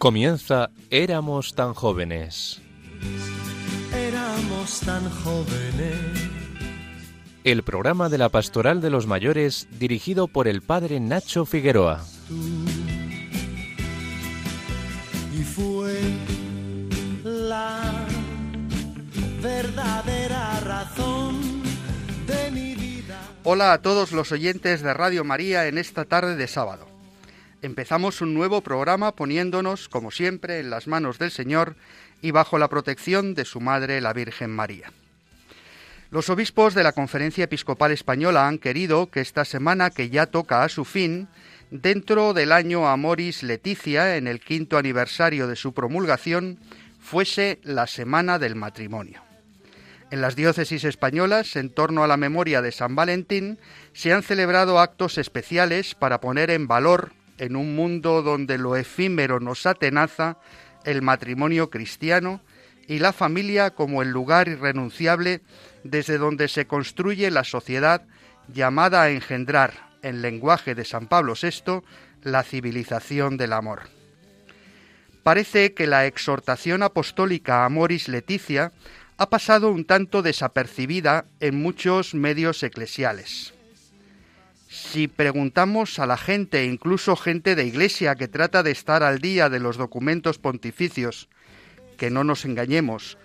Comienza Éramos tan jóvenes. Éramos tan jóvenes. El programa de la Pastoral de los Mayores dirigido por el padre Nacho Figueroa. Y fue la verdadera razón de mi vida. Hola a todos los oyentes de Radio María en esta tarde de sábado. Empezamos un nuevo programa poniéndonos, como siempre, en las manos del Señor y bajo la protección de su Madre, la Virgen María. Los obispos de la Conferencia Episcopal Española han querido que esta semana que ya toca a su fin, dentro del año Amoris Leticia, en el quinto aniversario de su promulgación, fuese la Semana del Matrimonio. En las diócesis españolas, en torno a la memoria de San Valentín, se han celebrado actos especiales para poner en valor en un mundo donde lo efímero nos atenaza, el matrimonio cristiano y la familia como el lugar irrenunciable desde donde se construye la sociedad llamada a engendrar, en lenguaje de San Pablo VI, la civilización del amor. Parece que la exhortación apostólica Amoris Leticia ha pasado un tanto desapercibida en muchos medios eclesiales si preguntamos a la gente, incluso gente de iglesia que trata de estar al día de los documentos pontificios, que no nos engañemos,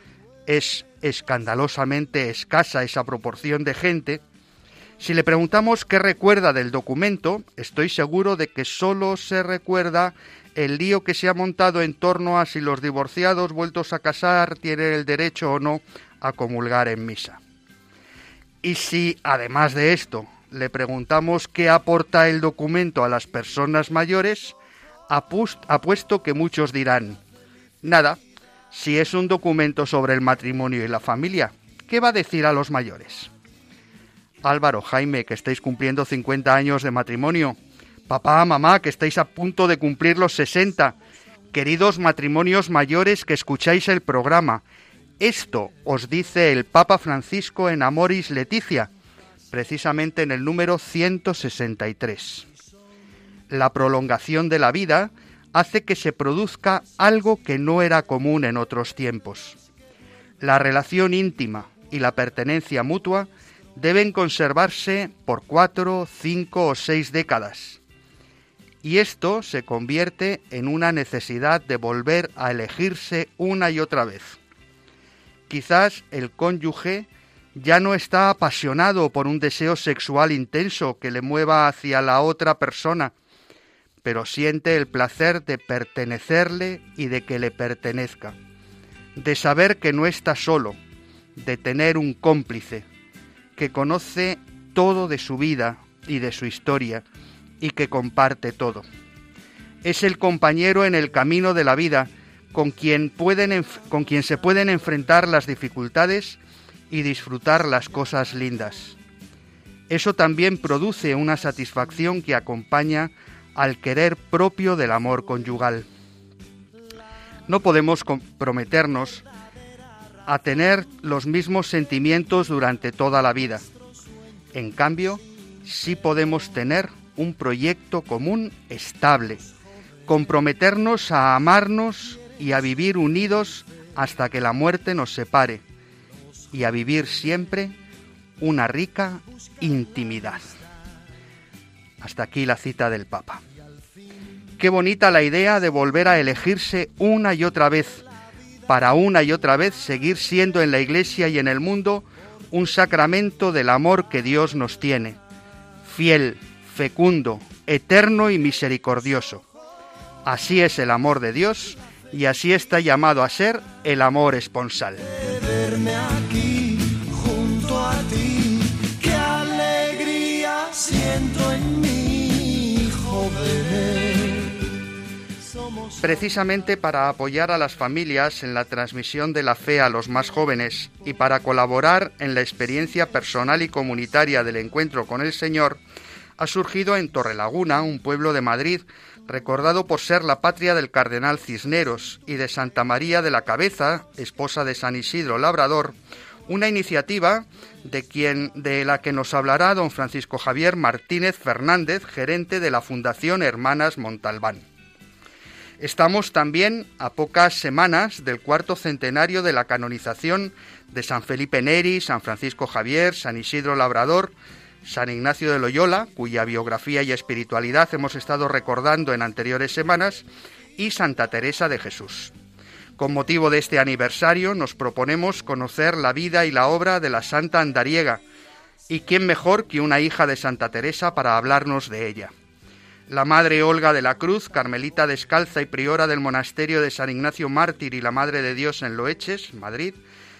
es escandalosamente escasa esa proporción de gente, si le preguntamos qué recuerda del documento, estoy seguro de que solo se recuerda el lío que se ha montado en torno a si los divorciados vueltos a casar tienen el derecho o no a comulgar en misa. Y si, además de esto, le preguntamos qué aporta el documento a las personas mayores, apuesto que muchos dirán, nada, si es un documento sobre el matrimonio y la familia, ¿qué va a decir a los mayores? Álvaro, Jaime, que estáis cumpliendo 50 años de matrimonio, papá, mamá, que estáis a punto de cumplir los 60, queridos matrimonios mayores que escucháis el programa, esto os dice el Papa Francisco en Amoris Leticia, precisamente en el número 163. La prolongación de la vida hace que se produzca algo que no era común en otros tiempos. La relación íntima y la pertenencia mutua deben conservarse por cuatro, cinco o seis décadas. Y esto se convierte en una necesidad de volver a elegirse una y otra vez. Quizás el cónyuge ya no está apasionado por un deseo sexual intenso que le mueva hacia la otra persona, pero siente el placer de pertenecerle y de que le pertenezca, de saber que no está solo, de tener un cómplice, que conoce todo de su vida y de su historia y que comparte todo. Es el compañero en el camino de la vida con quien, pueden, con quien se pueden enfrentar las dificultades y disfrutar las cosas lindas. Eso también produce una satisfacción que acompaña al querer propio del amor conyugal. No podemos comprometernos a tener los mismos sentimientos durante toda la vida. En cambio, sí podemos tener un proyecto común estable, comprometernos a amarnos y a vivir unidos hasta que la muerte nos separe y a vivir siempre una rica intimidad. Hasta aquí la cita del Papa. Qué bonita la idea de volver a elegirse una y otra vez, para una y otra vez seguir siendo en la Iglesia y en el mundo un sacramento del amor que Dios nos tiene, fiel, fecundo, eterno y misericordioso. Así es el amor de Dios y así está llamado a ser el amor esponsal. Precisamente para apoyar a las familias en la transmisión de la fe a los más jóvenes y para colaborar en la experiencia personal y comunitaria del encuentro con el Señor, ha surgido en Torrelaguna, un pueblo de Madrid, recordado por ser la patria del cardenal Cisneros y de Santa María de la Cabeza, esposa de San Isidro Labrador, una iniciativa de quien de la que nos hablará don Francisco Javier Martínez Fernández, gerente de la Fundación Hermanas Montalbán. Estamos también a pocas semanas del cuarto centenario de la canonización de San Felipe Neri, San Francisco Javier, San Isidro Labrador, San Ignacio de Loyola, cuya biografía y espiritualidad hemos estado recordando en anteriores semanas, y Santa Teresa de Jesús. Con motivo de este aniversario nos proponemos conocer la vida y la obra de la Santa Andariega, y quién mejor que una hija de Santa Teresa para hablarnos de ella. La Madre Olga de la Cruz, carmelita descalza y priora del monasterio de San Ignacio Mártir y la Madre de Dios en Loeches, Madrid,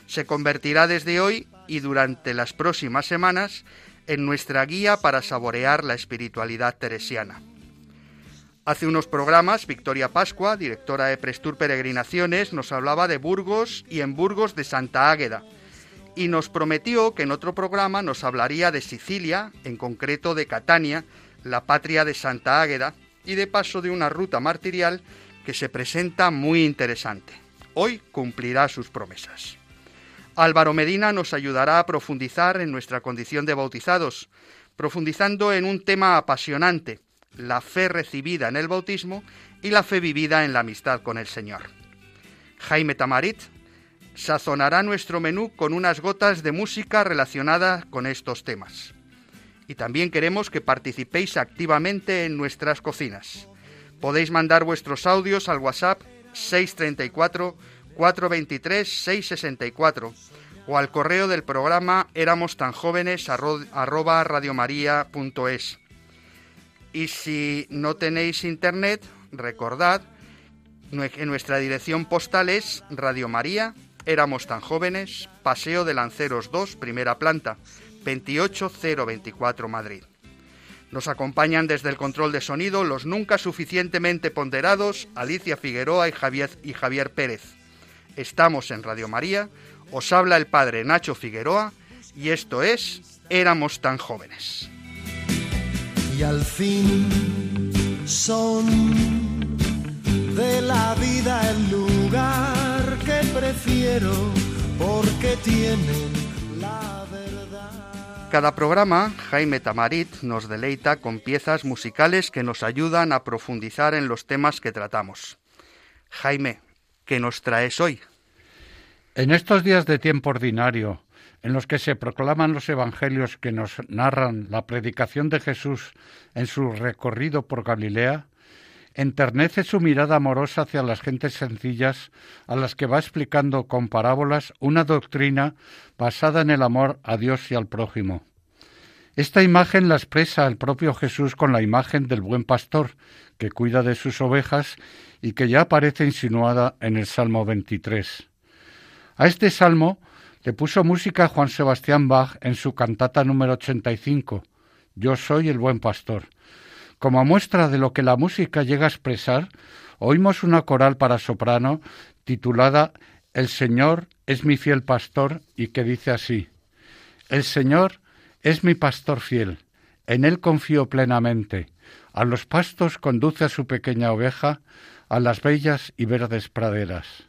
se convertirá desde hoy y durante las próximas semanas en nuestra guía para saborear la espiritualidad teresiana. Hace unos programas, Victoria Pascua, directora de Prestur Peregrinaciones, nos hablaba de Burgos y en Burgos de Santa Águeda, y nos prometió que en otro programa nos hablaría de Sicilia, en concreto de Catania, la patria de Santa Águeda, y de paso de una ruta martirial que se presenta muy interesante. Hoy cumplirá sus promesas. Álvaro Medina nos ayudará a profundizar en nuestra condición de bautizados, profundizando en un tema apasionante, la fe recibida en el bautismo y la fe vivida en la amistad con el Señor. Jaime Tamarit sazonará nuestro menú con unas gotas de música relacionada con estos temas y también queremos que participéis activamente en nuestras cocinas. Podéis mandar vuestros audios al WhatsApp 634 423 664 o al correo del programa éramos tan jóvenes arroba. Y si no tenéis internet, recordad, en nuestra dirección postal es Radio María, éramos tan jóvenes, Paseo de Lanceros 2, primera planta, 28024 Madrid. Nos acompañan desde el control de sonido los nunca suficientemente ponderados Alicia Figueroa y Javier Pérez. Estamos en Radio María, os habla el padre Nacho Figueroa y esto es Éramos tan jóvenes. Y al fin son de la vida el lugar que prefiero porque tienen cada programa, Jaime Tamarit nos deleita con piezas musicales que nos ayudan a profundizar en los temas que tratamos. Jaime, ¿qué nos traes hoy? En estos días de tiempo ordinario, en los que se proclaman los evangelios que nos narran la predicación de Jesús en su recorrido por Galilea, enternece su mirada amorosa hacia las gentes sencillas a las que va explicando con parábolas una doctrina basada en el amor a Dios y al prójimo. Esta imagen la expresa el propio Jesús con la imagen del buen pastor que cuida de sus ovejas y que ya aparece insinuada en el Salmo 23. A este salmo le puso música Juan Sebastián Bach en su cantata número 85, Yo soy el buen pastor como muestra de lo que la música llega a expresar, oímos una coral para soprano titulada El Señor es mi fiel pastor y que dice así El Señor es mi pastor fiel, en él confío plenamente, a los pastos conduce a su pequeña oveja, a las bellas y verdes praderas.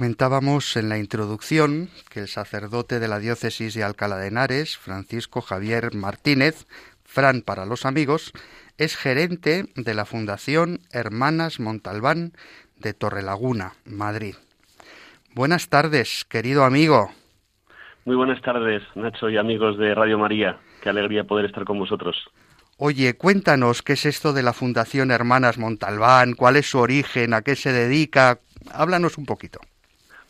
Comentábamos en la introducción que el sacerdote de la diócesis de Alcalá de Henares, Francisco Javier Martínez, Fran para los amigos, es gerente de la Fundación Hermanas Montalbán de Torrelaguna, Madrid. Buenas tardes, querido amigo. Muy buenas tardes, Nacho y amigos de Radio María. Qué alegría poder estar con vosotros. Oye, cuéntanos qué es esto de la Fundación Hermanas Montalbán, cuál es su origen, a qué se dedica. Háblanos un poquito.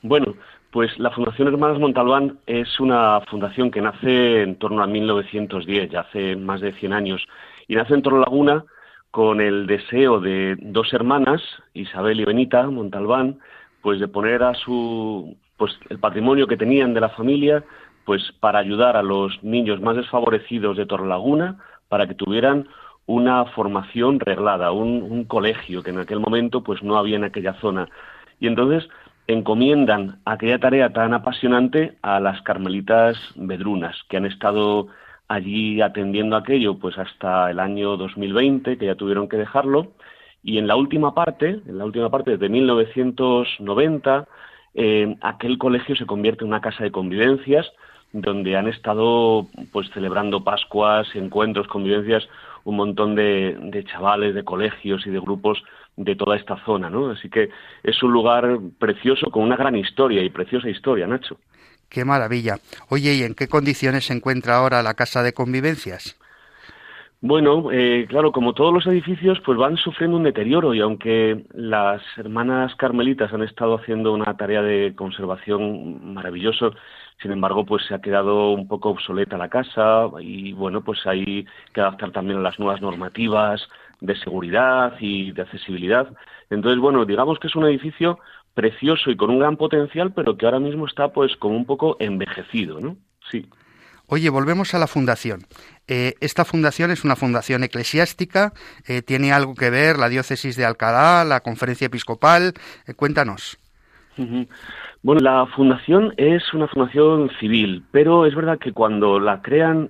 Bueno, pues la Fundación Hermanas Montalbán es una fundación que nace en torno a 1910, ya hace más de 100 años, y nace en Torre Laguna con el deseo de dos hermanas, Isabel y Benita Montalbán, pues de poner a su pues el patrimonio que tenían de la familia pues para ayudar a los niños más desfavorecidos de Torrelaguna para que tuvieran una formación reglada, un, un, colegio que en aquel momento pues no había en aquella zona. Y entonces encomiendan aquella tarea tan apasionante a las carmelitas vedrunas, que han estado allí atendiendo aquello pues hasta el año 2020, que ya tuvieron que dejarlo, y en la última parte, en la última parte desde 1990, eh, aquel colegio se convierte en una casa de convivencias donde han estado pues celebrando Pascuas, encuentros, convivencias, un montón de, de chavales, de colegios y de grupos de toda esta zona, ¿no? Así que es un lugar precioso con una gran historia y preciosa historia, Nacho. Qué maravilla. Oye, ¿y en qué condiciones se encuentra ahora la casa de convivencias? Bueno, eh, claro, como todos los edificios, pues van sufriendo un deterioro y aunque las hermanas carmelitas han estado haciendo una tarea de conservación maravilloso, sin embargo, pues se ha quedado un poco obsoleta la casa y bueno, pues hay que adaptar también a las nuevas normativas de seguridad y de accesibilidad. Entonces, bueno, digamos que es un edificio precioso y con un gran potencial, pero que ahora mismo está pues como un poco envejecido, ¿no? Sí. Oye, volvemos a la fundación. Eh, esta fundación es una fundación eclesiástica, eh, tiene algo que ver la diócesis de Alcalá, la conferencia episcopal. Eh, cuéntanos. Bueno, la fundación es una fundación civil, pero es verdad que cuando la crean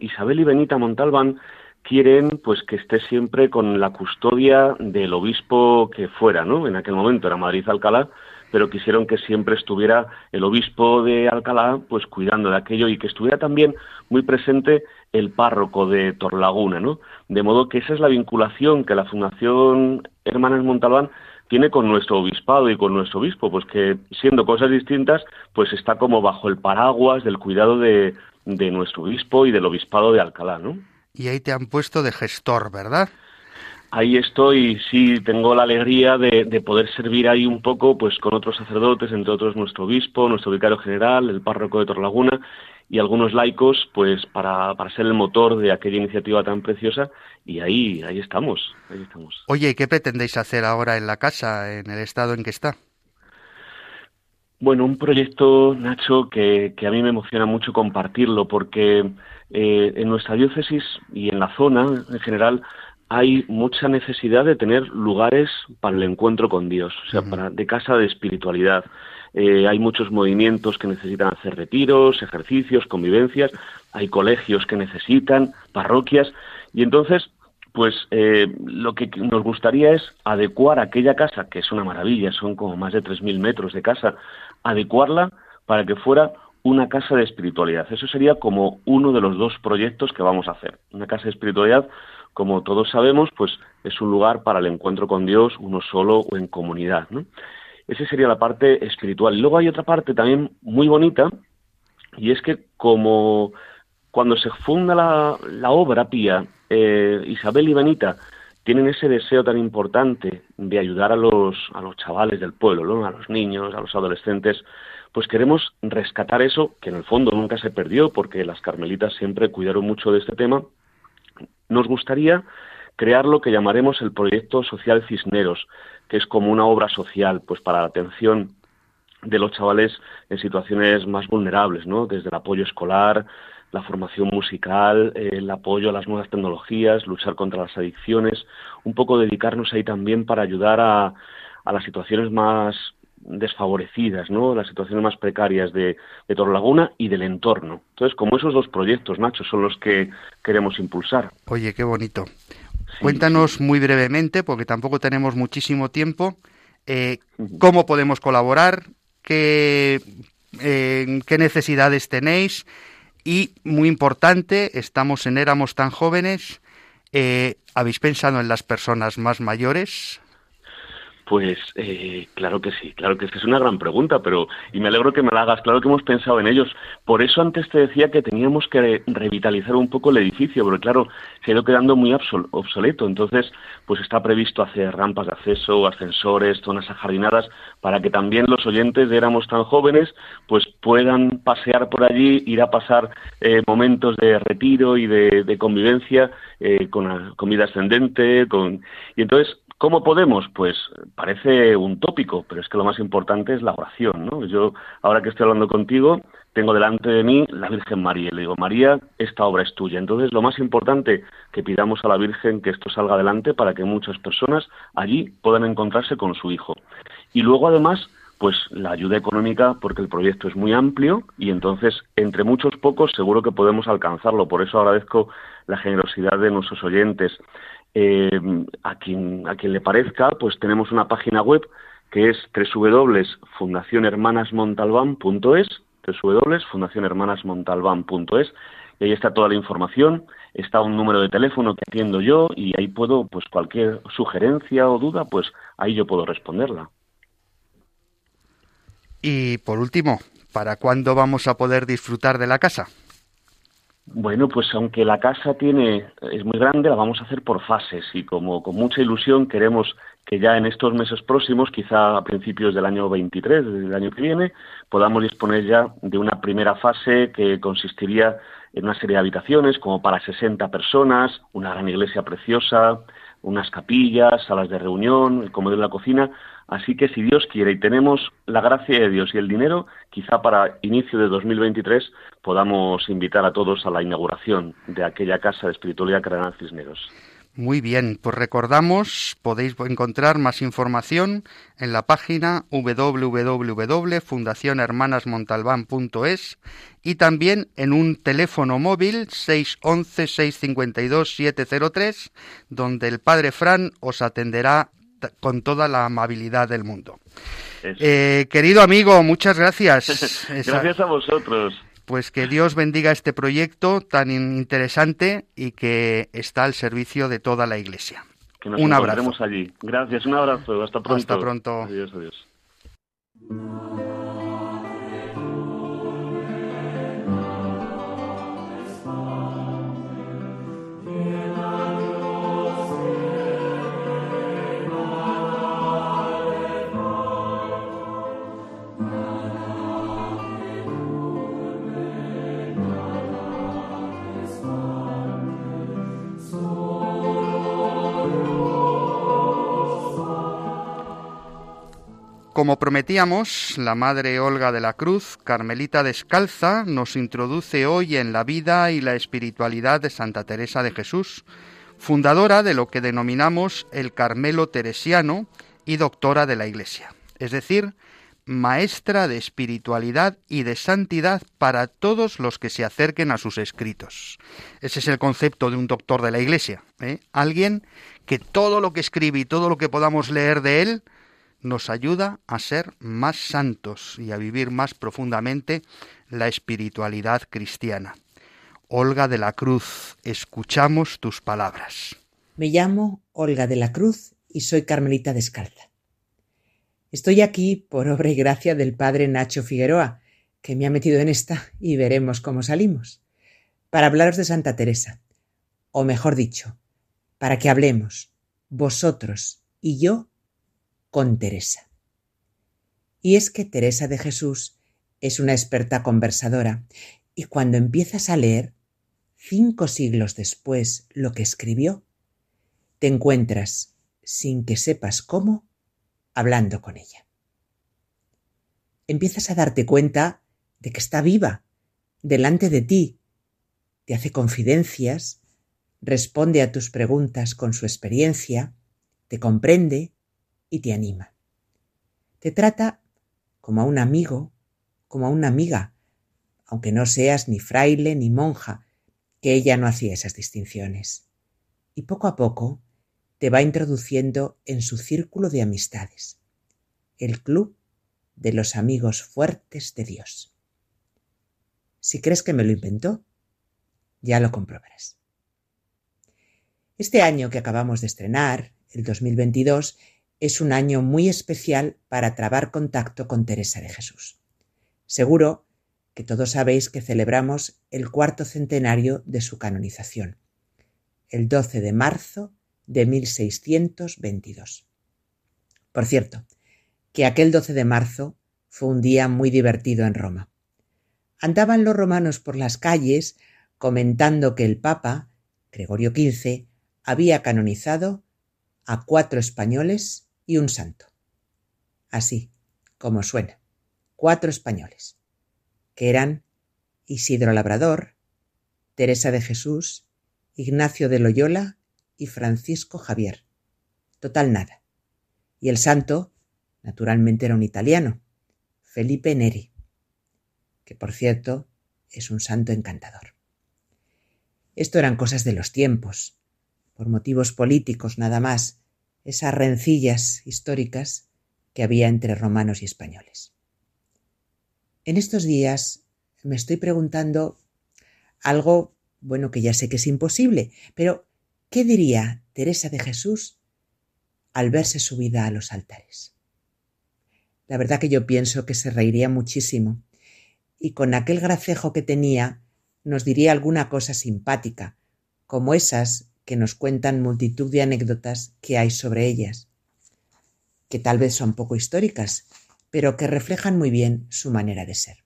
Isabel y Benita Montalbán quieren pues que esté siempre con la custodia del obispo que fuera, ¿no? En aquel momento era Madrid Alcalá, pero quisieron que siempre estuviera el obispo de Alcalá pues cuidando de aquello y que estuviera también muy presente el párroco de Torlaguna, ¿no? De modo que esa es la vinculación que la Fundación Hermanas Montalbán tiene con nuestro obispado y con nuestro obispo, pues que siendo cosas distintas, pues está como bajo el paraguas del cuidado de, de nuestro obispo y del obispado de Alcalá, ¿no? Y ahí te han puesto de gestor, ¿verdad? Ahí estoy, sí, tengo la alegría de, de, poder servir ahí un poco, pues con otros sacerdotes, entre otros nuestro obispo, nuestro vicario general, el párroco de Torlaguna y algunos laicos, pues para, para ser el motor de aquella iniciativa tan preciosa y ahí, ahí estamos, ahí estamos. Oye, ¿y qué pretendéis hacer ahora en la casa, en el estado en que está? Bueno, un proyecto, Nacho, que, que a mí me emociona mucho compartirlo porque eh, en nuestra diócesis y en la zona en general hay mucha necesidad de tener lugares para el encuentro con Dios, o sea, para, de casa de espiritualidad. Eh, hay muchos movimientos que necesitan hacer retiros, ejercicios, convivencias, hay colegios que necesitan, parroquias, y entonces, pues eh, lo que nos gustaría es adecuar aquella casa, que es una maravilla, son como más de 3.000 metros de casa, adecuarla para que fuera una casa de espiritualidad. Eso sería como uno de los dos proyectos que vamos a hacer. Una casa de espiritualidad, como todos sabemos, pues es un lugar para el encuentro con Dios, uno solo o en comunidad. ¿no? Esa sería la parte espiritual. Luego hay otra parte también muy bonita, y es que como cuando se funda la, la obra pía, eh, Isabel y Benita tienen ese deseo tan importante de ayudar a los, a los chavales del pueblo, ¿no? a los niños, a los adolescentes, pues queremos rescatar eso, que en el fondo nunca se perdió, porque las carmelitas siempre cuidaron mucho de este tema. Nos gustaría crear lo que llamaremos el proyecto social Cisneros, que es como una obra social, pues para la atención de los chavales en situaciones más vulnerables, ¿no? Desde el apoyo escolar, la formación musical, el apoyo a las nuevas tecnologías, luchar contra las adicciones, un poco dedicarnos ahí también para ayudar a, a las situaciones más desfavorecidas, ¿no? Las situaciones más precarias de, de Torrelaguna y del entorno. Entonces, como esos dos proyectos, Nacho, son los que queremos impulsar. Oye, qué bonito. Sí, Cuéntanos sí. muy brevemente, porque tampoco tenemos muchísimo tiempo, eh, cómo podemos colaborar qué, eh, qué necesidades tenéis y, muy importante, estamos en Éramos tan jóvenes, eh, ¿habéis pensado en las personas más mayores? Pues eh, claro que sí, claro que sí, es una gran pregunta, pero y me alegro que me la hagas, claro que hemos pensado en ellos. Por eso antes te decía que teníamos que revitalizar un poco el edificio, porque claro, se ha ido quedando muy obsoleto, entonces pues está previsto hacer rampas de acceso, ascensores, zonas ajardinadas, para que también los oyentes de éramos tan jóvenes pues puedan pasear por allí, ir a pasar eh, momentos de retiro y de, convivencia eh, con la comida ascendente, con... y entonces ¿Cómo podemos? Pues parece un tópico, pero es que lo más importante es la oración, ¿no? Yo, ahora que estoy hablando contigo, tengo delante de mí la Virgen María. Le digo, María, esta obra es tuya. Entonces, lo más importante que pidamos a la Virgen que esto salga adelante para que muchas personas allí puedan encontrarse con su hijo. Y luego, además, pues la ayuda económica, porque el proyecto es muy amplio y entonces, entre muchos pocos, seguro que podemos alcanzarlo. Por eso agradezco la generosidad de nuestros oyentes. Eh, a, quien, a quien le parezca, pues tenemos una página web que es www.fundacionhermanasmontalbán.es, www.fundacionhermanasmontalbán.es, y ahí está toda la información, está un número de teléfono que atiendo yo y ahí puedo, pues cualquier sugerencia o duda, pues ahí yo puedo responderla. Y por último, ¿para cuándo vamos a poder disfrutar de la casa? Bueno, pues aunque la casa tiene es muy grande, la vamos a hacer por fases y como con mucha ilusión queremos que ya en estos meses próximos, quizá a principios del año 23, del año que viene, podamos disponer ya de una primera fase que consistiría en una serie de habitaciones como para 60 personas, una gran iglesia preciosa, unas capillas, salas de reunión, el comedor de la cocina, Así que si Dios quiere y tenemos la gracia de Dios y el dinero, quizá para inicio de 2023 podamos invitar a todos a la inauguración de aquella casa de espiritualidad Cardenal Cisneros. Muy bien, pues recordamos, podéis encontrar más información en la página www.fundacionhermanasmontalbán.es y también en un teléfono móvil 611-652-703, donde el Padre Fran os atenderá con toda la amabilidad del mundo. Eh, querido amigo, muchas gracias. gracias a vosotros. Pues que Dios bendiga este proyecto tan interesante y que está al servicio de toda la Iglesia. Que nos un abrazo. allí. Gracias, un abrazo. Hasta pronto. Hasta pronto. Adiós, adiós. Como prometíamos, la Madre Olga de la Cruz, Carmelita Descalza, nos introduce hoy en la vida y la espiritualidad de Santa Teresa de Jesús, fundadora de lo que denominamos el Carmelo Teresiano y doctora de la Iglesia, es decir, maestra de espiritualidad y de santidad para todos los que se acerquen a sus escritos. Ese es el concepto de un doctor de la Iglesia, ¿eh? alguien que todo lo que escribe y todo lo que podamos leer de él, nos ayuda a ser más santos y a vivir más profundamente la espiritualidad cristiana. Olga de la Cruz, escuchamos tus palabras. Me llamo Olga de la Cruz y soy Carmelita Descalza. Estoy aquí por obra y gracia del padre Nacho Figueroa, que me ha metido en esta y veremos cómo salimos, para hablaros de Santa Teresa, o mejor dicho, para que hablemos, vosotros y yo, con Teresa. Y es que Teresa de Jesús es una experta conversadora y cuando empiezas a leer, cinco siglos después, lo que escribió, te encuentras, sin que sepas cómo, hablando con ella. Empiezas a darte cuenta de que está viva, delante de ti, te hace confidencias, responde a tus preguntas con su experiencia, te comprende, y te anima. Te trata como a un amigo, como a una amiga, aunque no seas ni fraile ni monja, que ella no hacía esas distinciones. Y poco a poco te va introduciendo en su círculo de amistades, el club de los amigos fuertes de Dios. Si crees que me lo inventó, ya lo comprobarás. Este año que acabamos de estrenar, el 2022, es un año muy especial para trabar contacto con Teresa de Jesús. Seguro que todos sabéis que celebramos el cuarto centenario de su canonización, el 12 de marzo de 1622. Por cierto, que aquel 12 de marzo fue un día muy divertido en Roma. Andaban los romanos por las calles comentando que el Papa, Gregorio XV, había canonizado a cuatro españoles y un santo. Así como suena, cuatro españoles, que eran Isidro Labrador, Teresa de Jesús, Ignacio de Loyola y Francisco Javier. Total nada. Y el santo, naturalmente, era un italiano, Felipe Neri, que por cierto es un santo encantador. Esto eran cosas de los tiempos, por motivos políticos nada más, esas rencillas históricas que había entre romanos y españoles. En estos días me estoy preguntando algo, bueno, que ya sé que es imposible, pero ¿qué diría Teresa de Jesús al verse subida a los altares? La verdad que yo pienso que se reiría muchísimo y con aquel gracejo que tenía nos diría alguna cosa simpática, como esas que nos cuentan multitud de anécdotas que hay sobre ellas, que tal vez son poco históricas, pero que reflejan muy bien su manera de ser.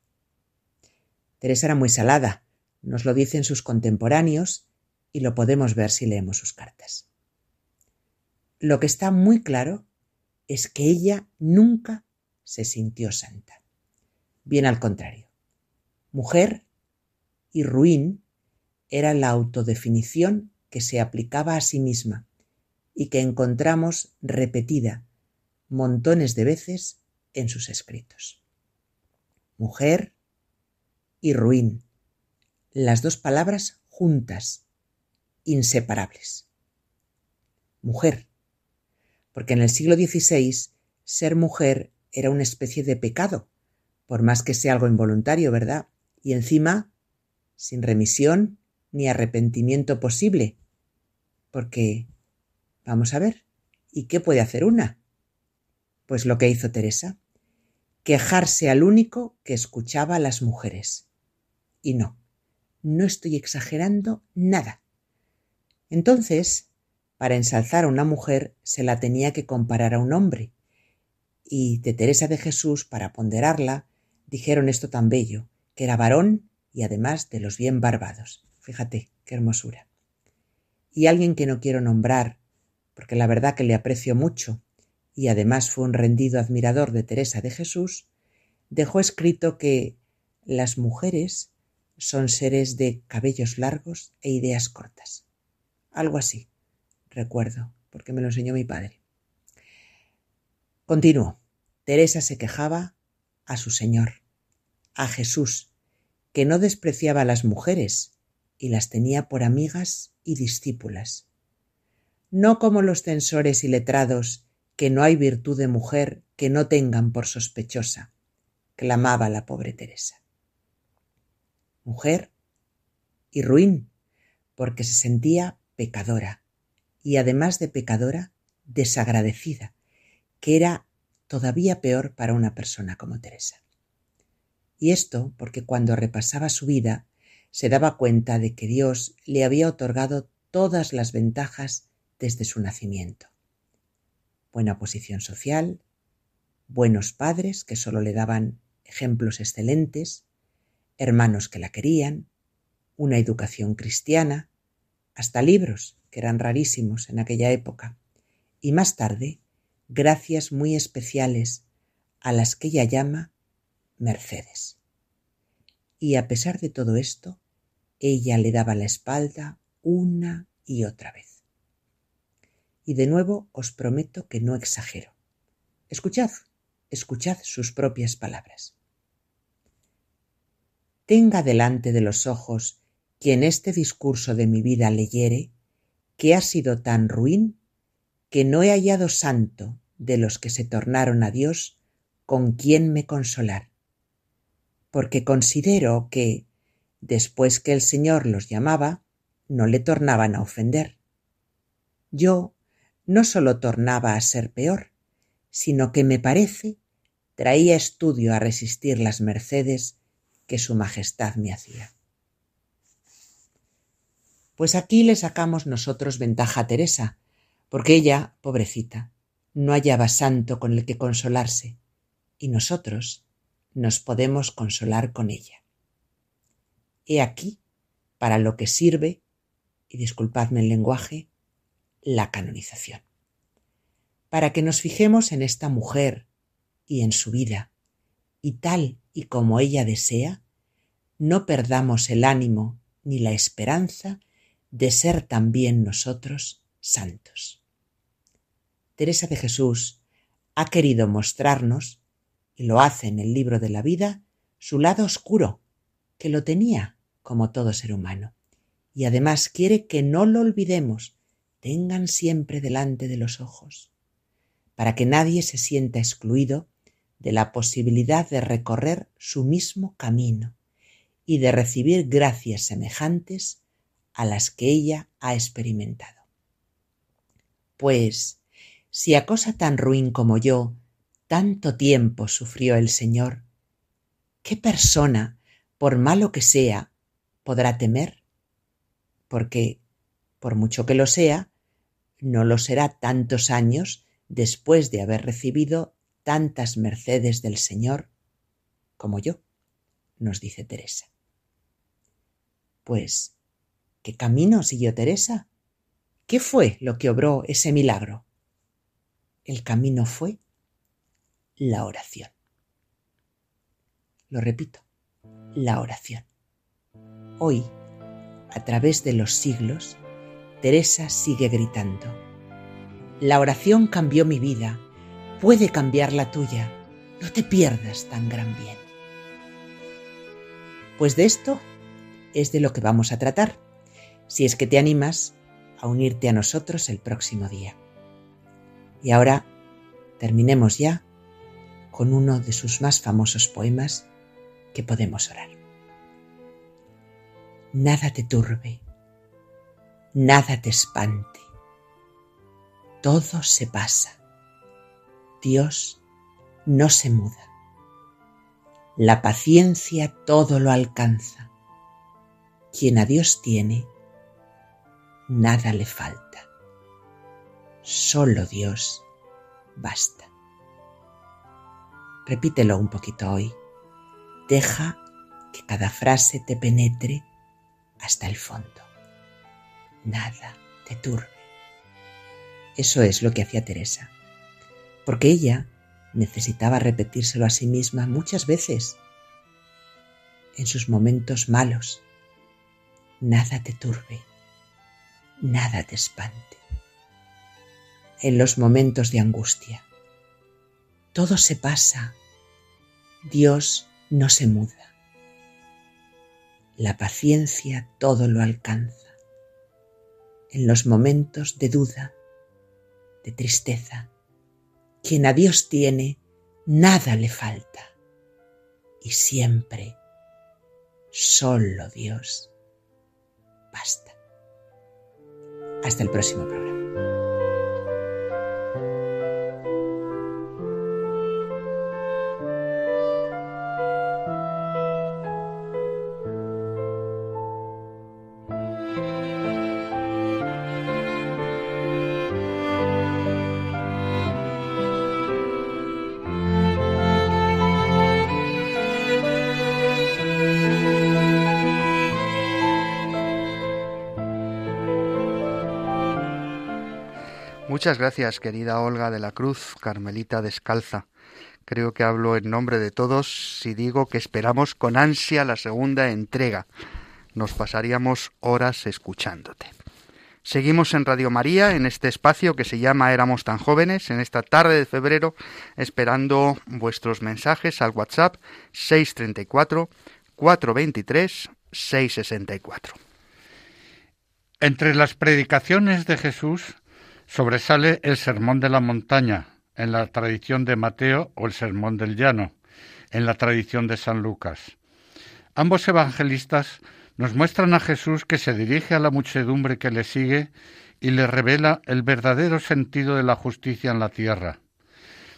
Teresa era muy salada, nos lo dicen sus contemporáneos y lo podemos ver si leemos sus cartas. Lo que está muy claro es que ella nunca se sintió santa. Bien al contrario. Mujer y ruin era la autodefinición que se aplicaba a sí misma y que encontramos repetida montones de veces en sus escritos. Mujer y ruin, las dos palabras juntas, inseparables. Mujer, porque en el siglo XVI ser mujer era una especie de pecado, por más que sea algo involuntario, ¿verdad? Y encima, sin remisión ni arrepentimiento posible, porque, vamos a ver, ¿y qué puede hacer una? Pues lo que hizo Teresa, quejarse al único que escuchaba a las mujeres. Y no, no estoy exagerando nada. Entonces, para ensalzar a una mujer se la tenía que comparar a un hombre. Y de Teresa de Jesús, para ponderarla, dijeron esto tan bello, que era varón y además de los bien barbados. Fíjate, qué hermosura y alguien que no quiero nombrar, porque la verdad que le aprecio mucho, y además fue un rendido admirador de Teresa de Jesús, dejó escrito que las mujeres son seres de cabellos largos e ideas cortas. Algo así, recuerdo, porque me lo enseñó mi padre. Continuó. Teresa se quejaba a su Señor, a Jesús, que no despreciaba a las mujeres y las tenía por amigas y discípulas. No como los censores y letrados, que no hay virtud de mujer que no tengan por sospechosa, clamaba la pobre Teresa. Mujer y ruin, porque se sentía pecadora, y además de pecadora, desagradecida, que era todavía peor para una persona como Teresa. Y esto porque cuando repasaba su vida se daba cuenta de que Dios le había otorgado todas las ventajas desde su nacimiento. Buena posición social, buenos padres que solo le daban ejemplos excelentes, hermanos que la querían, una educación cristiana, hasta libros, que eran rarísimos en aquella época, y más tarde, gracias muy especiales a las que ella llama Mercedes. Y a pesar de todo esto, ella le daba la espalda una y otra vez. Y de nuevo os prometo que no exagero. Escuchad, escuchad sus propias palabras. Tenga delante de los ojos quien este discurso de mi vida leyere, que ha sido tan ruin que no he hallado santo de los que se tornaron a Dios con quién me consolar, porque considero que, después que el Señor los llamaba, no le tornaban a ofender. Yo no sólo tornaba a ser peor, sino que me parece traía estudio a resistir las mercedes que su majestad me hacía. Pues aquí le sacamos nosotros ventaja a Teresa, porque ella, pobrecita, no hallaba santo con el que consolarse, y nosotros nos podemos consolar con ella. He aquí para lo que sirve, y disculpadme el lenguaje, la canonización. Para que nos fijemos en esta mujer y en su vida, y tal y como ella desea, no perdamos el ánimo ni la esperanza de ser también nosotros santos. Teresa de Jesús ha querido mostrarnos, lo hace en el libro de la vida, su lado oscuro, que lo tenía como todo ser humano. Y además quiere que no lo olvidemos, tengan siempre delante de los ojos, para que nadie se sienta excluido de la posibilidad de recorrer su mismo camino y de recibir gracias semejantes a las que ella ha experimentado. Pues, si a cosa tan ruin como yo tanto tiempo sufrió el Señor, ¿qué persona, por malo que sea, podrá temer? Porque, por mucho que lo sea, no lo será tantos años después de haber recibido tantas mercedes del Señor como yo, nos dice Teresa. Pues, ¿Qué camino siguió Teresa? ¿Qué fue lo que obró ese milagro? El camino fue la oración. Lo repito, la oración. Hoy, a través de los siglos, Teresa sigue gritando. La oración cambió mi vida, puede cambiar la tuya. No te pierdas tan gran bien. Pues de esto es de lo que vamos a tratar si es que te animas a unirte a nosotros el próximo día. Y ahora terminemos ya con uno de sus más famosos poemas que podemos orar. Nada te turbe, nada te espante, todo se pasa, Dios no se muda, la paciencia todo lo alcanza, quien a Dios tiene, nada le falta. Solo Dios basta. Repítelo un poquito hoy. Deja que cada frase te penetre hasta el fondo. Nada te turbe. Eso es lo que hacía Teresa, porque ella necesitaba repetírselo a sí misma muchas veces en sus momentos malos. Nada te turbe nada te espante. En los momentos de angustia, todo se pasa, Dios no se muda. La paciencia todo lo alcanza. En los momentos de duda, de tristeza, quien a Dios tiene, nada le falta. Y siempre, solo Dios basta. Hasta el próximo programa. Muchas gracias, querida Olga de la Cruz, Carmelita Descalza. Creo que hablo en nombre de todos si digo que esperamos con ansia la segunda entrega. Nos pasaríamos horas escuchándote. Seguimos en Radio María, en este espacio que se llama Éramos tan jóvenes, en esta tarde de febrero, esperando vuestros mensajes al WhatsApp 634 423 664. Entre las predicaciones de Jesús sobresale el Sermón de la Montaña, en la tradición de Mateo o el Sermón del Llano, en la tradición de San Lucas. Ambos evangelistas nos muestran a Jesús que se dirige a la muchedumbre que le sigue y le revela el verdadero sentido de la justicia en la tierra.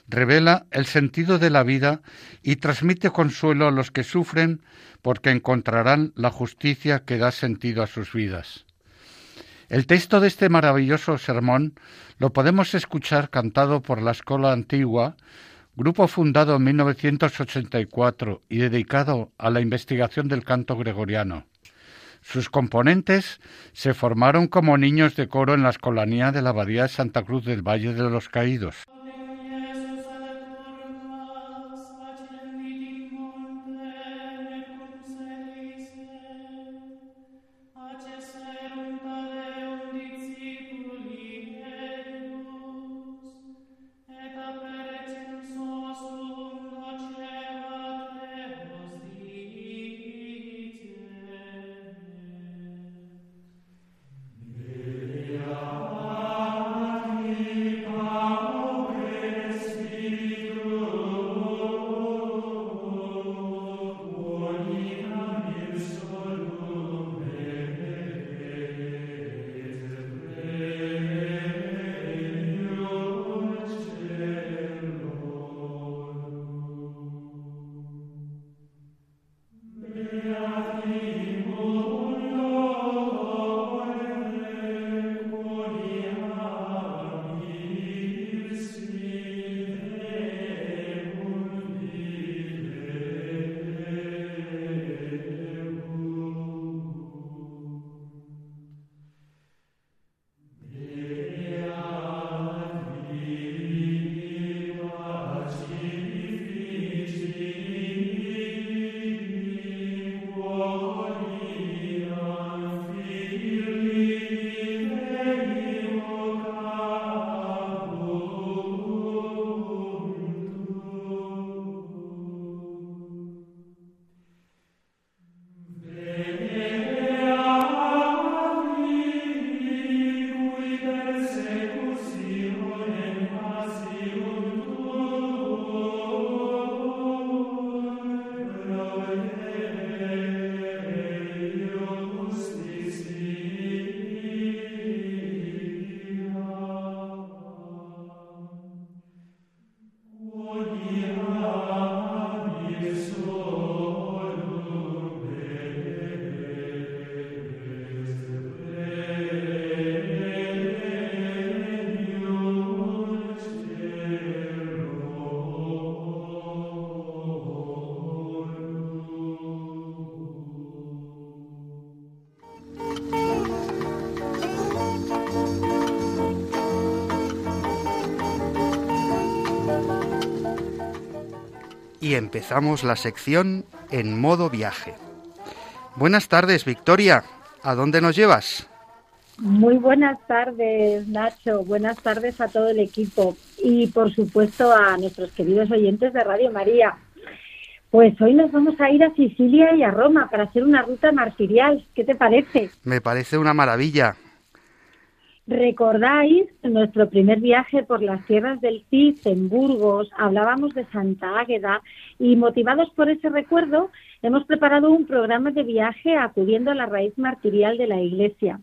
Revela el sentido de la vida y transmite consuelo a los que sufren porque encontrarán la justicia que da sentido a sus vidas. El texto de este maravilloso sermón lo podemos escuchar cantado por la Escuela Antigua grupo fundado en 1984 y dedicado a la investigación del canto gregoriano. Sus componentes se formaron como niños de coro en la escolanía de la Abadía de Santa Cruz del Valle de los Caídos. Y empezamos la sección en modo viaje. Buenas tardes, Victoria. ¿A dónde nos llevas? Muy buenas tardes, Nacho. Buenas tardes a todo el equipo y, por supuesto, a nuestros queridos oyentes de Radio María. Pues hoy nos vamos a ir a Sicilia y a Roma para hacer una ruta martirial. ¿Qué te parece? Me parece una maravilla. ¿Recordáis nuestro primer viaje por las tierras del Cid en Burgos? Hablábamos de Santa Águeda y motivados por ese recuerdo hemos preparado un programa de viaje acudiendo a la raíz martirial de la Iglesia.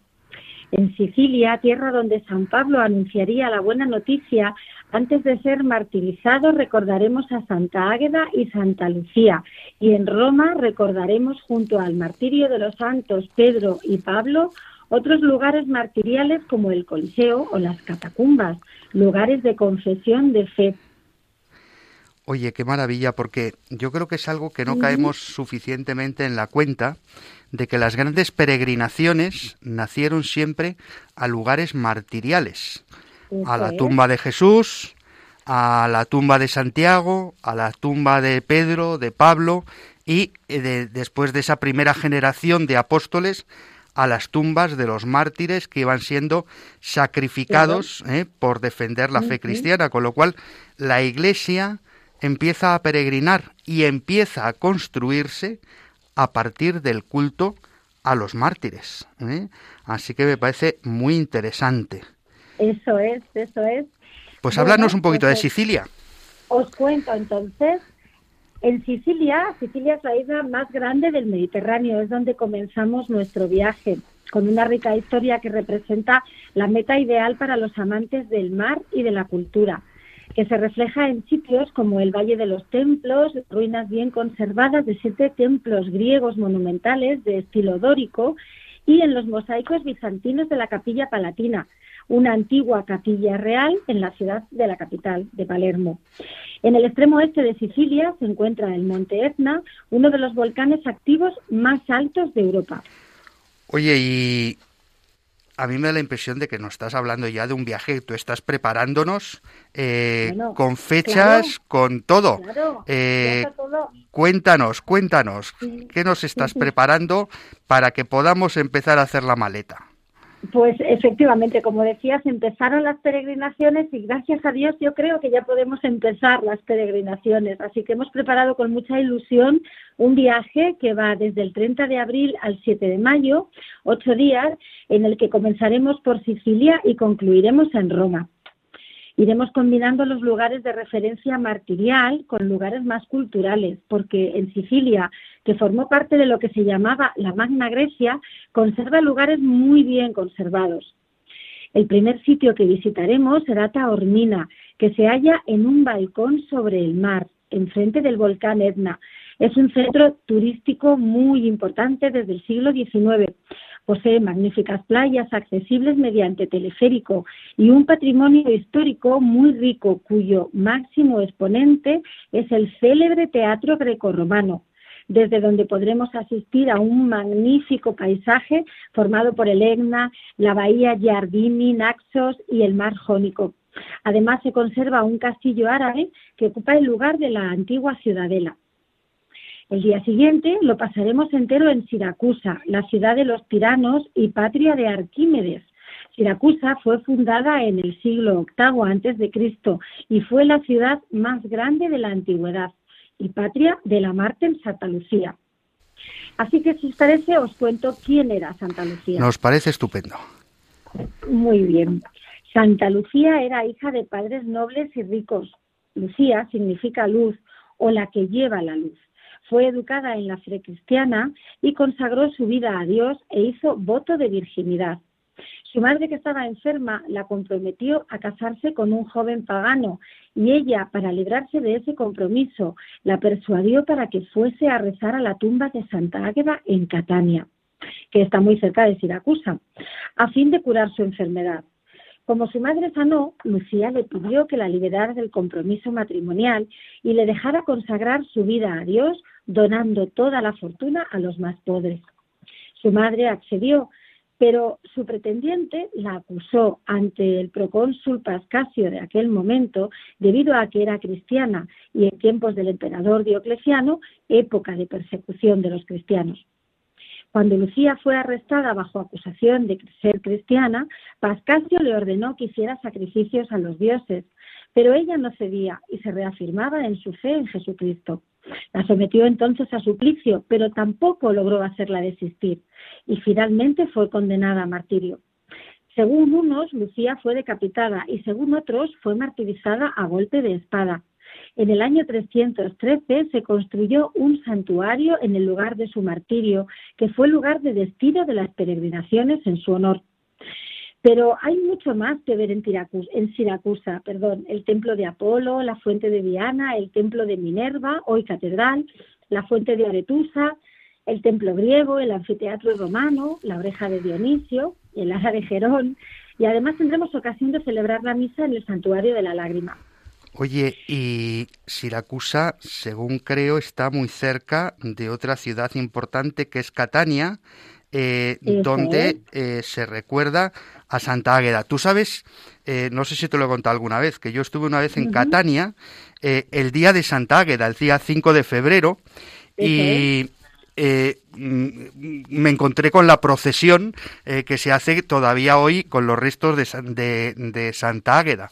En Sicilia, tierra donde San Pablo anunciaría la buena noticia, antes de ser martirizado recordaremos a Santa Águeda y Santa Lucía. Y en Roma recordaremos junto al martirio de los santos Pedro y Pablo otros lugares martiriales como el Coliseo o las catacumbas, lugares de confesión de fe. Oye, qué maravilla, porque yo creo que es algo que no caemos suficientemente en la cuenta de que las grandes peregrinaciones nacieron siempre a lugares martiriales, a la tumba de Jesús, a la tumba de Santiago, a la tumba de Pedro, de Pablo, y eh, después de esa primera generación de apóstoles, a las tumbas de los mártires que iban siendo sacrificados ¿eh? por defender la fe cristiana, con lo cual la Iglesia empieza a peregrinar y empieza a construirse a partir del culto a los mártires. ¿eh? Así que me parece muy interesante. Eso es, eso es. Pues háblanos un poquito de pues, Sicilia. Os cuento entonces. En Sicilia, Sicilia es la isla más grande del Mediterráneo, es donde comenzamos nuestro viaje, con una rica historia que representa la meta ideal para los amantes del mar y de la cultura que se refleja en sitios como el Valle de los Templos, ruinas bien conservadas de siete templos griegos monumentales de estilo dórico y en los mosaicos bizantinos de la Capilla Palatina, una antigua capilla real en la ciudad de la capital, de Palermo. En el extremo este de Sicilia se encuentra el Monte Etna, uno de los volcanes activos más altos de Europa. Oye, y a mí me da la impresión de que nos estás hablando ya de un viaje, tú estás preparándonos eh, con fechas, con todo. Eh, todo. Cuéntanos, cuéntanos, ¿qué nos estás preparando para que podamos empezar a hacer la maleta? Pues efectivamente, como decías, empezaron las peregrinaciones y gracias a Dios yo creo que ya podemos empezar las peregrinaciones. Así que hemos preparado con mucha ilusión un viaje que va desde el 30 de abril al 7 de mayo, ocho días, en el que comenzaremos por Sicilia y concluiremos en Roma. Iremos combinando los lugares de referencia martirial con lugares más culturales, porque en Sicilia, que formó parte de lo que se llamaba la Magna Grecia, conserva lugares muy bien conservados. El primer sitio que visitaremos será Taormina, que se halla en un balcón sobre el mar, enfrente del volcán Etna. Es un centro turístico muy importante desde el siglo XIX Posee magníficas playas accesibles mediante teleférico y un patrimonio histórico muy rico cuyo máximo exponente es el célebre Teatro Grecorromano, desde donde podremos asistir a un magnífico paisaje formado por el Egna, la bahía Giardini, Naxos y el mar Jónico. Además, se conserva un castillo árabe que ocupa el lugar de la antigua ciudadela. El día siguiente lo pasaremos entero en Siracusa, la ciudad de los tiranos y patria de Arquímedes. Siracusa fue fundada en el siglo VIII antes de Cristo y fue la ciudad más grande de la antigüedad y patria de la Marte en Santa Lucía. Así que si os parece os cuento quién era Santa Lucía. Nos parece estupendo. Muy bien. Santa Lucía era hija de padres nobles y ricos. Lucía significa luz o la que lleva la luz. Fue educada en la fe cristiana y consagró su vida a Dios e hizo voto de virginidad. Su madre, que estaba enferma, la comprometió a casarse con un joven pagano y ella, para librarse de ese compromiso, la persuadió para que fuese a rezar a la tumba de Santa Águeda en Catania, que está muy cerca de Siracusa, a fin de curar su enfermedad. Como su madre sanó, Lucía le pidió que la liberara del compromiso matrimonial y le dejara consagrar su vida a Dios donando toda la fortuna a los más pobres. Su madre accedió, pero su pretendiente la acusó ante el procónsul Pascasio de aquel momento, debido a que era cristiana y en tiempos del emperador Diocleciano, época de persecución de los cristianos. Cuando Lucía fue arrestada bajo acusación de ser cristiana, Pascasio le ordenó que hiciera sacrificios a los dioses, pero ella no cedía y se reafirmaba en su fe en Jesucristo. La sometió entonces a suplicio, pero tampoco logró hacerla desistir y finalmente fue condenada a martirio. Según unos, Lucía fue decapitada y según otros fue martirizada a golpe de espada. En el año 313 se construyó un santuario en el lugar de su martirio, que fue lugar de destino de las peregrinaciones en su honor. Pero hay mucho más que ver en, en Siracusa, perdón, el templo de Apolo, la fuente de Diana, el templo de Minerva, hoy catedral, la fuente de Aretusa, el templo griego, el anfiteatro romano, la oreja de Dionisio, el ala de Gerón, y además tendremos ocasión de celebrar la misa en el santuario de la lágrima. Oye, y Siracusa, según creo, está muy cerca de otra ciudad importante que es Catania, eh, donde eh, se recuerda a Santa Águeda. Tú sabes, eh, no sé si te lo he contado alguna vez, que yo estuve una vez en Catania el día de Santa Águeda, el día 5 de febrero, y mm, me encontré con la procesión que se hace todavía hoy con los restos de, de Santa Águeda.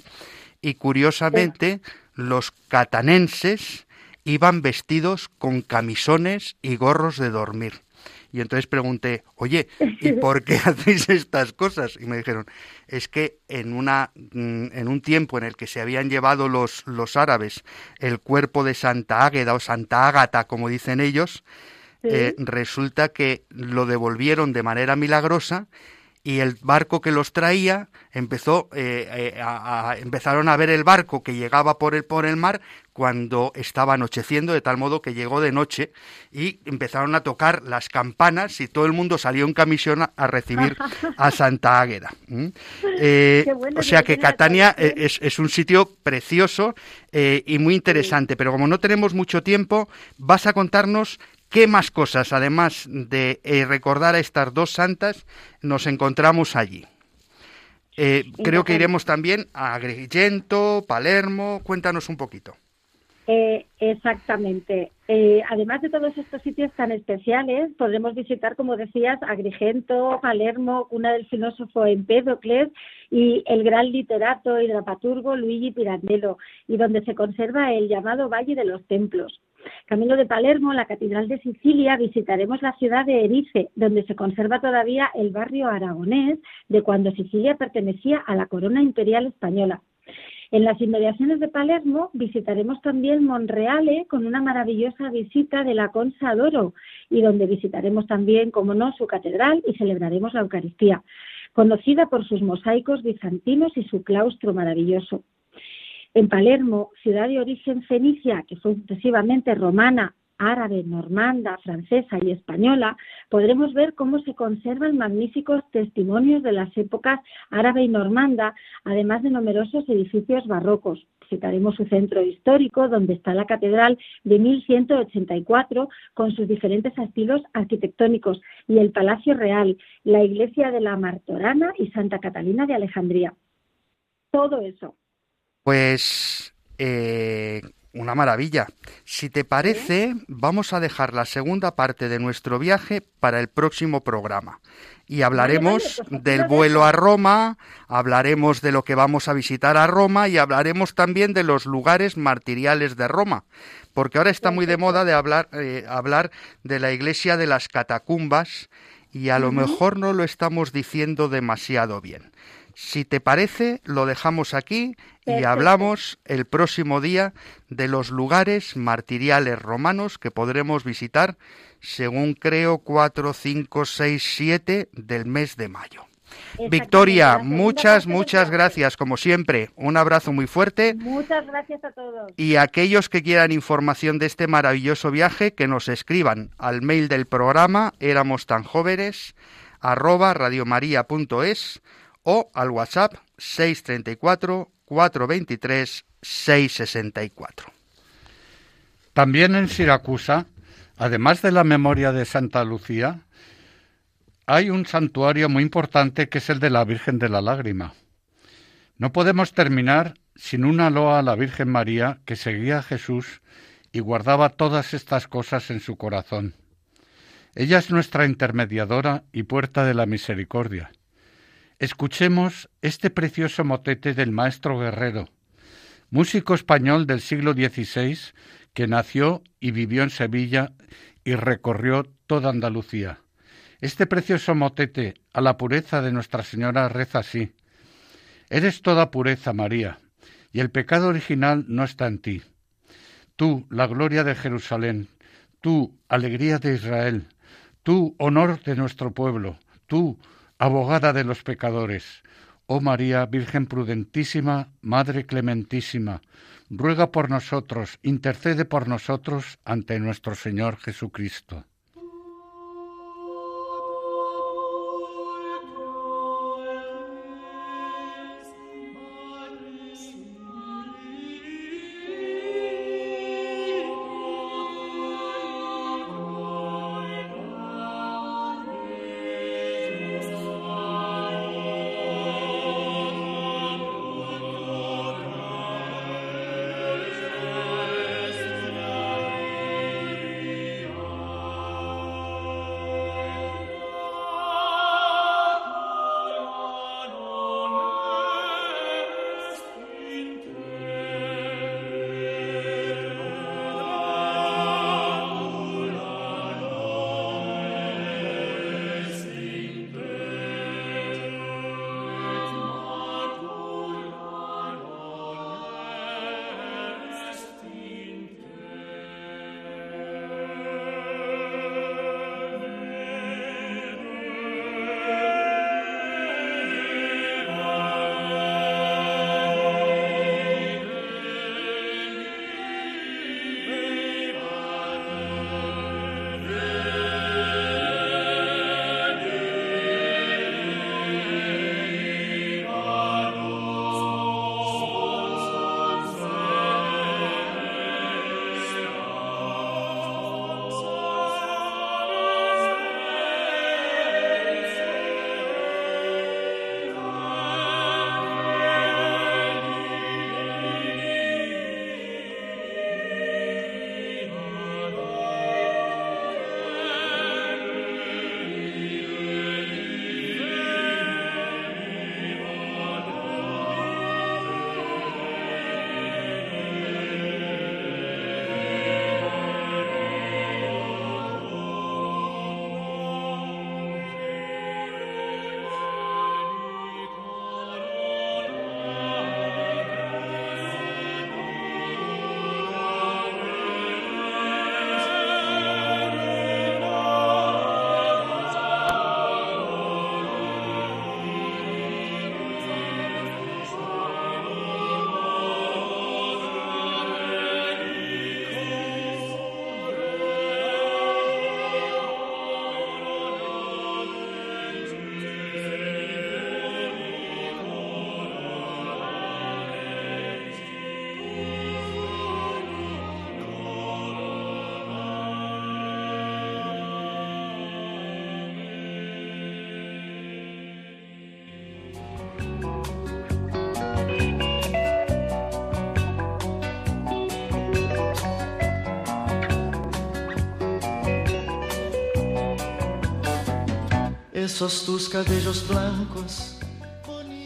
Y curiosamente, los catanenses iban vestidos con camisones y gorros de dormir. Y entonces pregunté, oye, ¿y por qué hacéis estas cosas? Y me dijeron, es que en, una, mm, en un tiempo en el que se habían llevado los, los árabes el cuerpo de Santa Águeda o Santa Ágata, como dicen ellos, eh, resulta que lo devolvieron de manera milagrosa y el barco que los traía empezó eh, eh, a, empezaron a ver el barco que llegaba por el por el mar cuando estaba anocheciendo de tal modo que llegó de noche y empezaron a tocar las campanas y todo el mundo salió en camisón a, recibir a Santa Águeda eh, o sea que Catania es, es, un sitio precioso y muy interesante pero como no tenemos mucho tiempo vas a contarnos ¿Qué más cosas, además de eh, recordar a estas dos santas, nos encontramos allí? Eh, creo que iremos también a Agrigento, Palermo. Cuéntanos un poquito. Eh, exactamente. Eh, además de todos estos sitios tan especiales, podremos visitar, como decías, Agrigento, Palermo, una del filósofo Empédocles y el gran literato y dramaturgo Luigi Pirandello, y donde se conserva el llamado Valle de los Templos. Camino de Palermo, la Catedral de Sicilia, visitaremos la ciudad de Erice, donde se conserva todavía el barrio aragonés de cuando Sicilia pertenecía a la corona imperial española. En las inmediaciones de Palermo visitaremos también Monreale con una maravillosa visita de la Consa d'Oro y donde visitaremos también, como no, su catedral y celebraremos la Eucaristía, conocida por sus mosaicos bizantinos y su claustro maravilloso. En Palermo, ciudad de origen fenicia, que fue sucesivamente romana, árabe, normanda, francesa y española, podremos ver cómo se conservan magníficos testimonios de las épocas árabe y normanda, además de numerosos edificios barrocos. Citaremos su centro histórico, donde está la Catedral de 1184, con sus diferentes estilos arquitectónicos, y el Palacio Real, la Iglesia de la Martorana y Santa Catalina de Alejandría. Todo eso. Pues eh, una maravilla. Si te parece, vamos a dejar la segunda parte de nuestro viaje para el próximo programa. Y hablaremos pues del vuelo a Roma, hablaremos de lo que vamos a visitar a Roma y hablaremos también de los lugares martiriales de Roma. Porque ahora está muy de moda de hablar, eh, hablar de la iglesia de las catacumbas y a lo mejor no lo estamos diciendo demasiado bien. Si te parece, lo dejamos aquí y hablamos el próximo día de los lugares martiriales romanos que podremos visitar según creo 4, 5, 6, 7 del mes de mayo. Victoria, muchas, muchas gracias, como siempre. Un abrazo muy fuerte. Muchas gracias a todos. Y aquellos que quieran información de este maravilloso viaje, que nos escriban al mail del programa éramos tan jóvenes arroba radiomaria.es o al WhatsApp 634 423 664. También en Siracusa, además de la memoria de Santa Lucía, hay un santuario muy importante que es el de la Virgen de la Lágrima. No podemos terminar sin una loa a la Virgen María que seguía a Jesús y guardaba todas estas cosas en su corazón. Ella es nuestra intermediadora y puerta de la misericordia. Escuchemos este precioso motete del maestro Guerrero, músico español del siglo XVI que nació y vivió en Sevilla y recorrió toda Andalucía. Este precioso motete a la pureza de Nuestra Señora reza así. Eres toda pureza, María, y el pecado original no está en ti. Tú, la gloria de Jerusalén, tú, alegría de Israel, tú, honor de nuestro pueblo, tú, abogada de los pecadores. Oh María, Virgen prudentísima, Madre clementísima, ruega por nosotros, intercede por nosotros ante nuestro Señor Jesucristo.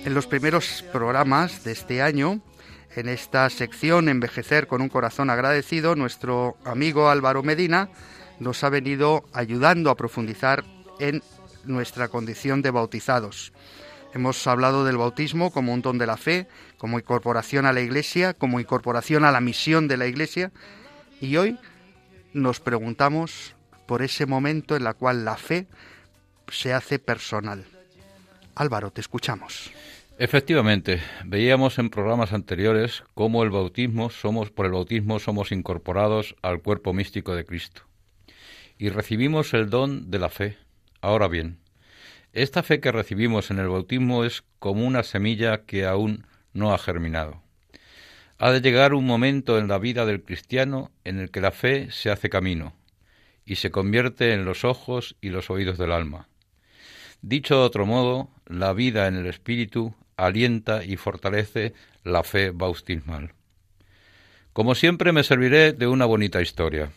En los primeros programas de este año, en esta sección Envejecer con un corazón agradecido, nuestro amigo Álvaro Medina nos ha venido ayudando a profundizar en nuestra condición de bautizados. Hemos hablado del bautismo como un don de la fe, como incorporación a la Iglesia, como incorporación a la misión de la Iglesia. Y hoy nos preguntamos por ese momento en la cual la fe se hace personal. Álvaro, te escuchamos. Efectivamente, veíamos en programas anteriores cómo el bautismo somos por el bautismo somos incorporados al cuerpo místico de Cristo y recibimos el don de la fe. Ahora bien, esta fe que recibimos en el bautismo es como una semilla que aún no ha germinado. Ha de llegar un momento en la vida del cristiano en el que la fe se hace camino y se convierte en los ojos y los oídos del alma. Dicho de otro modo, la vida en el espíritu alienta y fortalece la fe bautismal. Como siempre me serviré de una bonita historia.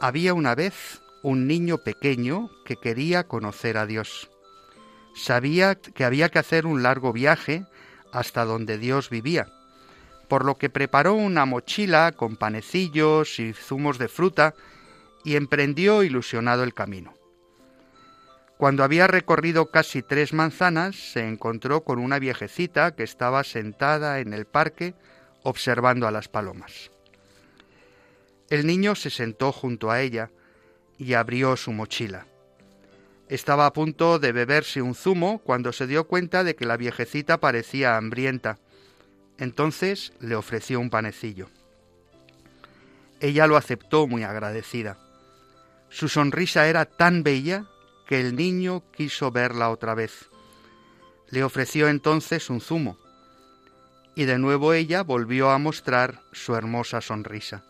Había una vez un niño pequeño que quería conocer a Dios. Sabía que había que hacer un largo viaje hasta donde Dios vivía, por lo que preparó una mochila con panecillos y zumos de fruta y emprendió ilusionado el camino. Cuando había recorrido casi tres manzanas, se encontró con una viejecita que estaba sentada en el parque observando a las palomas. El niño se sentó junto a ella y abrió su mochila. Estaba a punto de beberse un zumo cuando se dio cuenta de que la viejecita parecía hambrienta. Entonces le ofreció un panecillo. Ella lo aceptó muy agradecida. Su sonrisa era tan bella que el niño quiso verla otra vez. Le ofreció entonces un zumo, y de nuevo ella volvió a mostrar su hermosa sonrisa.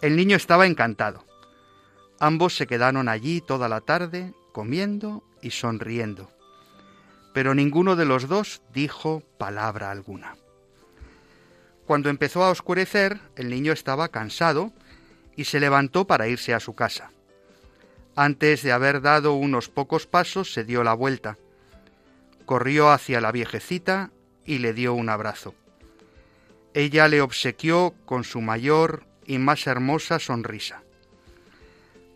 El niño estaba encantado. Ambos se quedaron allí toda la tarde, comiendo y sonriendo. Pero ninguno de los dos dijo palabra alguna. Cuando empezó a oscurecer, el niño estaba cansado y se levantó para irse a su casa. Antes de haber dado unos pocos pasos, se dio la vuelta. Corrió hacia la viejecita y le dio un abrazo. Ella le obsequió con su mayor y más hermosa sonrisa.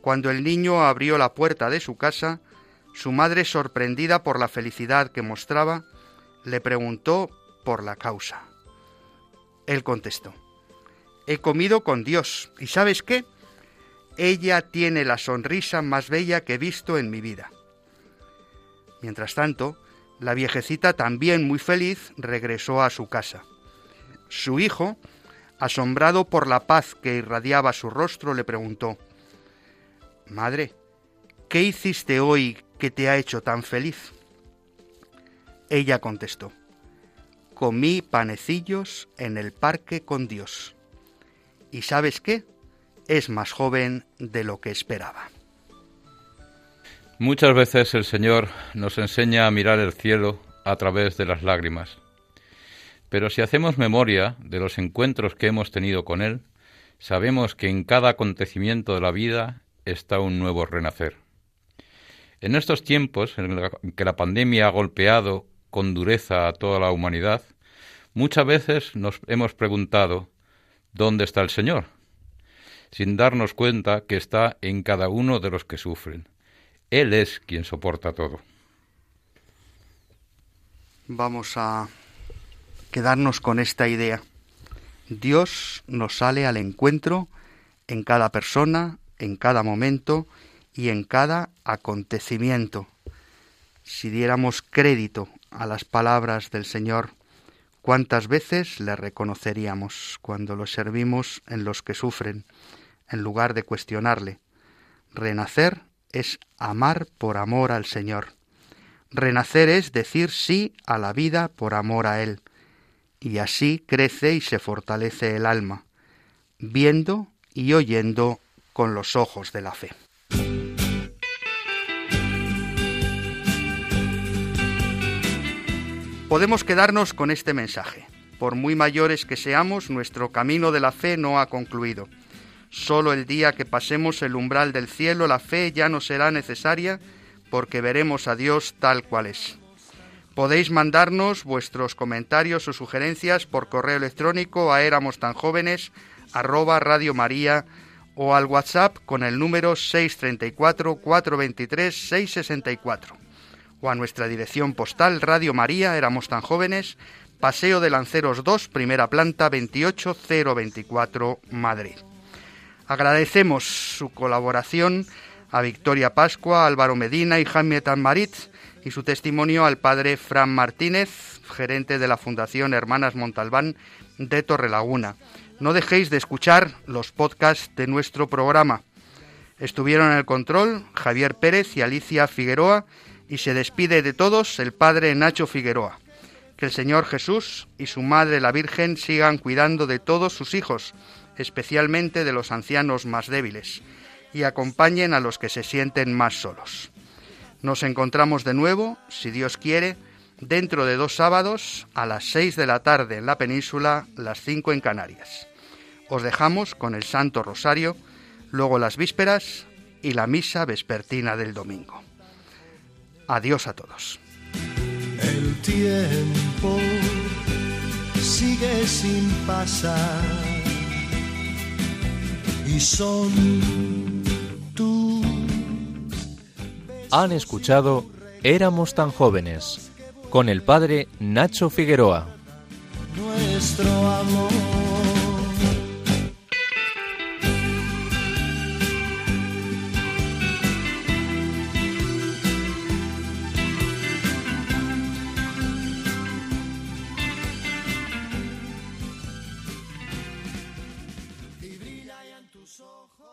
Cuando el niño abrió la puerta de su casa, su madre, sorprendida por la felicidad que mostraba, le preguntó por la causa. Él contestó, He comido con Dios, ¿y sabes qué? Ella tiene la sonrisa más bella que he visto en mi vida. Mientras tanto, la viejecita, también muy feliz, regresó a su casa. Su hijo, asombrado por la paz que irradiaba su rostro, le preguntó, Madre, ¿qué hiciste hoy que te ha hecho tan feliz? Ella contestó, Comí panecillos en el parque con Dios. ¿Y sabes qué? Es más joven de lo que esperaba. Muchas veces el Señor nos enseña a mirar el cielo a través de las lágrimas. Pero si hacemos memoria de los encuentros que hemos tenido con Él, sabemos que en cada acontecimiento de la vida está un nuevo renacer. En estos tiempos en que la pandemia ha golpeado con dureza a toda la humanidad, muchas veces nos hemos preguntado ¿dónde está el Señor? sin darnos cuenta que está en cada uno de los que sufren. Él es quien soporta todo. Vamos a quedarnos con esta idea. Dios nos sale al encuentro en cada persona, en cada momento y en cada acontecimiento. Si diéramos crédito a las palabras del Señor, ¿cuántas veces le reconoceríamos cuando lo servimos en los que sufren, en lugar de cuestionarle? Renacer es amar por amor al Señor. Renacer es decir sí a la vida por amor a Él y así crece y se fortalece el alma, viendo y oyendo con los ojos de la fe. Podemos quedarnos con este mensaje. por muy mayores que seamos, nuestro camino de la fe no ha concluido. Solo el día que pasemos el umbral del cielo, la fe ya no será necesaria, porque veremos a Dios tal cual es. Podéis mandarnos vuestros comentarios o sugerencias por correo electrónico a éramos tan jóvenes arroba Radio María o al WhatsApp con el número 634 423 664 a nuestra dirección postal Radio María éramos tan jóvenes Paseo de Lanceros 2, primera planta 28024 Madrid. Agradecemos su colaboración a Victoria Pascua, Álvaro Medina y Jaime Tanmaritz y su testimonio al padre Fran Martínez, gerente de la Fundación Hermanas Montalbán de Torrelaguna. No dejéis de escuchar los podcasts de nuestro programa. Estuvieron en el control Javier Pérez y Alicia Figueroa y se despide de todos el padre Nacho Figueroa. Que el Señor Jesús y su Madre la Virgen sigan cuidando de todos sus hijos, especialmente de los ancianos más débiles, y acompañen a los que se sienten más solos. Nos encontramos de nuevo, si Dios quiere, dentro de dos sábados a las seis de la tarde en la península, las cinco en Canarias. Os dejamos con el Santo Rosario, luego las vísperas y la misa vespertina del domingo. Adiós a todos. El tiempo sigue sin pasar y son han escuchado Éramos tan jóvenes con el padre Nacho Figueroa. Nuestro amor